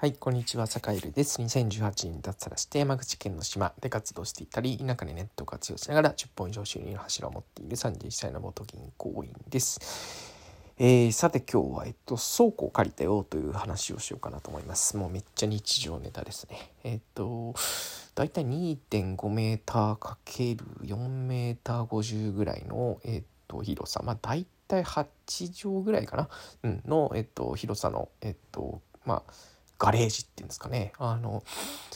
はい、こんにちは、坂井です。2018年脱サラして山口県の島で活動していたり、田舎でネットを活用しながら10本以上収入の柱を持っている31歳の元銀行員です。えー、さて今日は、えっと、倉庫を借りたよという話をしようかなと思います。もうめっちゃ日常ネタですね。えっと、だいたい2.5メーター ×4 メーター50ぐらいの、えっと、広さ。まあ、だいたい8畳ぐらいかな、うん、の、えっと、広さの、えっと、まあ、ガレージっていうんですかね。あの、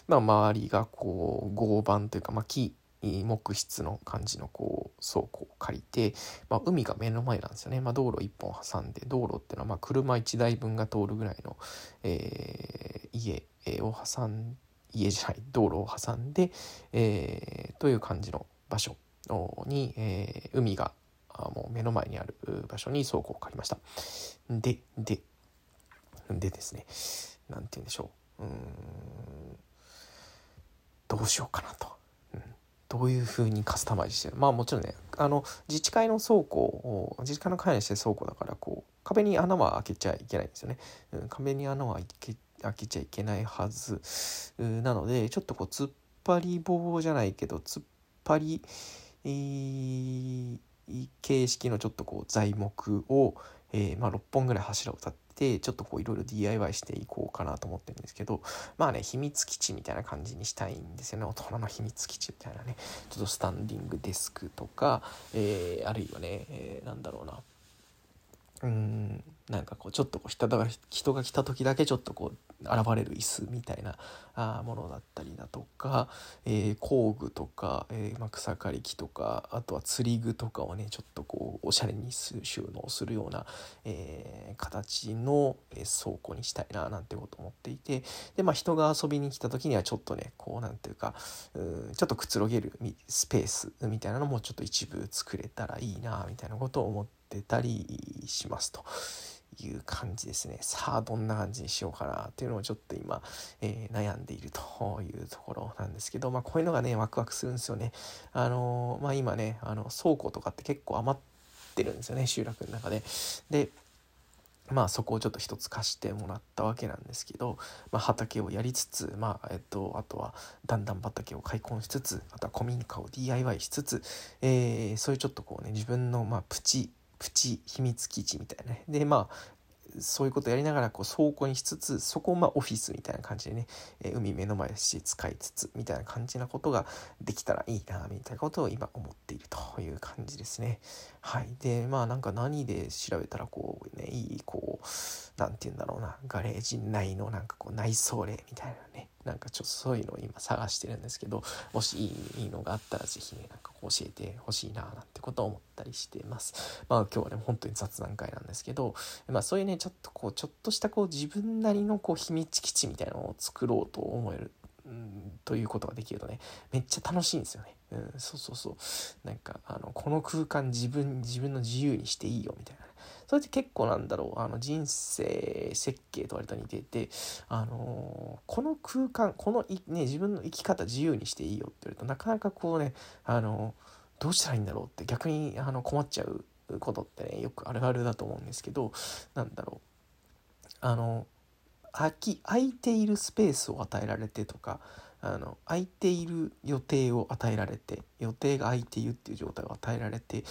まあ、周りがこう、合板というか、まあ、木、木質の感じのこう倉庫を借りて、まあ、海が目の前なんですよね、まあ、道路1本挟んで道路っていうのはま車1台分が通るぐらいの、えー、家を挟ん家じゃない道路を挟んで、えー、という感じの場所に、えー、海がもう目の前にある場所に倉庫を借りました。でででですね何て言うんでしょう。うん。どうしようかなと、うん、どういうふうにカスタマイズしてるまあもちろんねあの自治会の倉庫を自治会の管理して倉庫だからこう壁に穴は開けちゃいけないんですよね、うん、壁に穴は開け開けちゃいけないはず。なのでちょっとこう突っ張り棒じゃないけど突っ張り、えー、形式のちょっとこう材木を、えー、まあ、6本ぐらい柱を立ってちょっとこういろいろ DIY していこうかなと思ってるんですけどまあね秘密基地みたいな感じにしたいんですよね。大人の秘密基地みたいなね。ちょっとスタンディングデスクとか、えー、あるいはね、えー、なんだろうな。うんなんかこうちょっとこう人が来た時だけちょっとこう現れる椅子みたいなあものだったりだとか、えー、工具とか、えーま、草刈り機とかあとは釣り具とかをねちょっとこうおしゃれに収納するような、えー、形の、倉庫にしたいななんてこと思っていてで、まあ、人が遊びに来た時にはちょっとねこうなんていうかうちょっとくつろげるスペースみたいなのもちょっと一部作れたらいいなみたいなことを思ってたりしますと。いう感じですね。さあ、どんな感じにしようかなっていうのをちょっと今、えー、悩んでいるというところなんですけど、まあ、こういうのがね、ワクワクするんですよね。あのー、まあ、今ね、あの、倉庫とかって結構余ってるんですよね、集落の中で。で、まあそこをちょっと一つ貸してもらったわけなんですけど、まあ、畑をやりつつ、まあえっと、あとはだんだん畑を開墾しつつあとは古民家を DIY しつつ、えー、そういうちょっとこうね自分のまあプチプチ秘密基地みたいなねでまあそういうことやりながらこう倉庫にしつつそこをまあオフィスみたいな感じでね、えー、海目の前だし使いつつみたいな感じなことができたらいいなみたいなことを今思っているという感じですね。はい。でまあなんか何で調べたらこうねいいこう何て言うんだろうなガレージ内のなんかこう内装例みたいなねなんかちょっとそういうのを今探してるんですけどもしいいのがあったら是非ねなんか教えてほしいななんてことを思ったりしてます。まあ今日はね本当に雑談会なんですけど、まあ、そういうねちょっとこうちょっとしたこう自分なりのこう秘密基地みたいなのを作ろうと思える、ということができるとねめっちゃ楽しいんですよね。うん、そうそうそう。なんかあのこの空間自分自分の自由にしていいよみたいなそれって結構なんだろう。あの人生設計と割と似てて、あのー、この空間このね、自分の生き方自由にしていいよって言われるとなかなかこうね、あのー、どうしたらいいんだろうって逆にあの困っちゃうことってねよくあるあるだと思うんですけどなんだろう。あの空き空いているスペースを与えられてとかあの空いている予定を与えられて予定が空いているっていう状態を与えられて、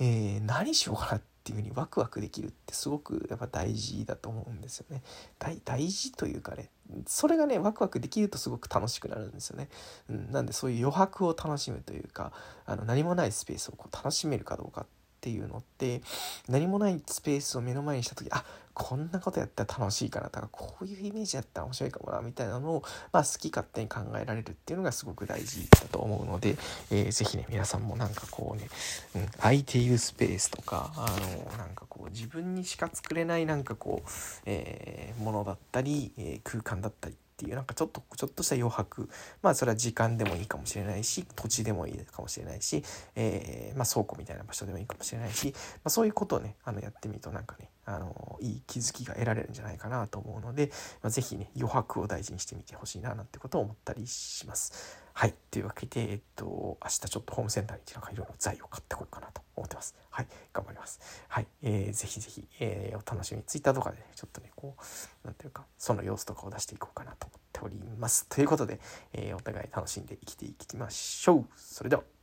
えー、何しようかなっていうふうにワクワクできるってすごくやっぱ大事だと思うんですよね。大大事というかねそれがねワクワクできるとすごく楽しくなるんですよね。うん、なんでそういう余白を楽しむというかあの何もないスペースをこう楽しめるかどうかっていうのって何もないスペースを目の前にした時あこんなことやったら楽しいかなとかこういうイメージやったら面白いかもなみたいなのを、まあ、好き勝手に考えられるっていうのがすごく大事だと思うので、えー、ぜひね皆さんもなんかこうね、うん、空いているスペースとかあのなんかこう自分にしか作れないなんかこう、えー、ものだったり、えー、空間だったりっていうなんかちょっとちょっとした余白まあそれは時間でもいいかもしれないし土地でもいいかもしれないし、えー、まあ、倉庫みたいな場所でもいいかもしれないし、まあ、そういうことをねあのやってみるとなんかねあのいい気づきが得られるんじゃないかなと思うので、まあ、是非ね余白を大事にしてみてほしいななんてことを思ったりします。はいというわけで、えっと、明日ちょっとホームセンターになんかいろいろ材を買ってこようかなと思ってます。はい、頑張ります。はい、えー、ぜひぜひ、えー、お楽しみに。Twitter とかで、ね、ちょっとね、こう、なんていうか、その様子とかを出していこうかなと思っております。ということで、えー、お互い楽しんで生きていきましょう。それでは。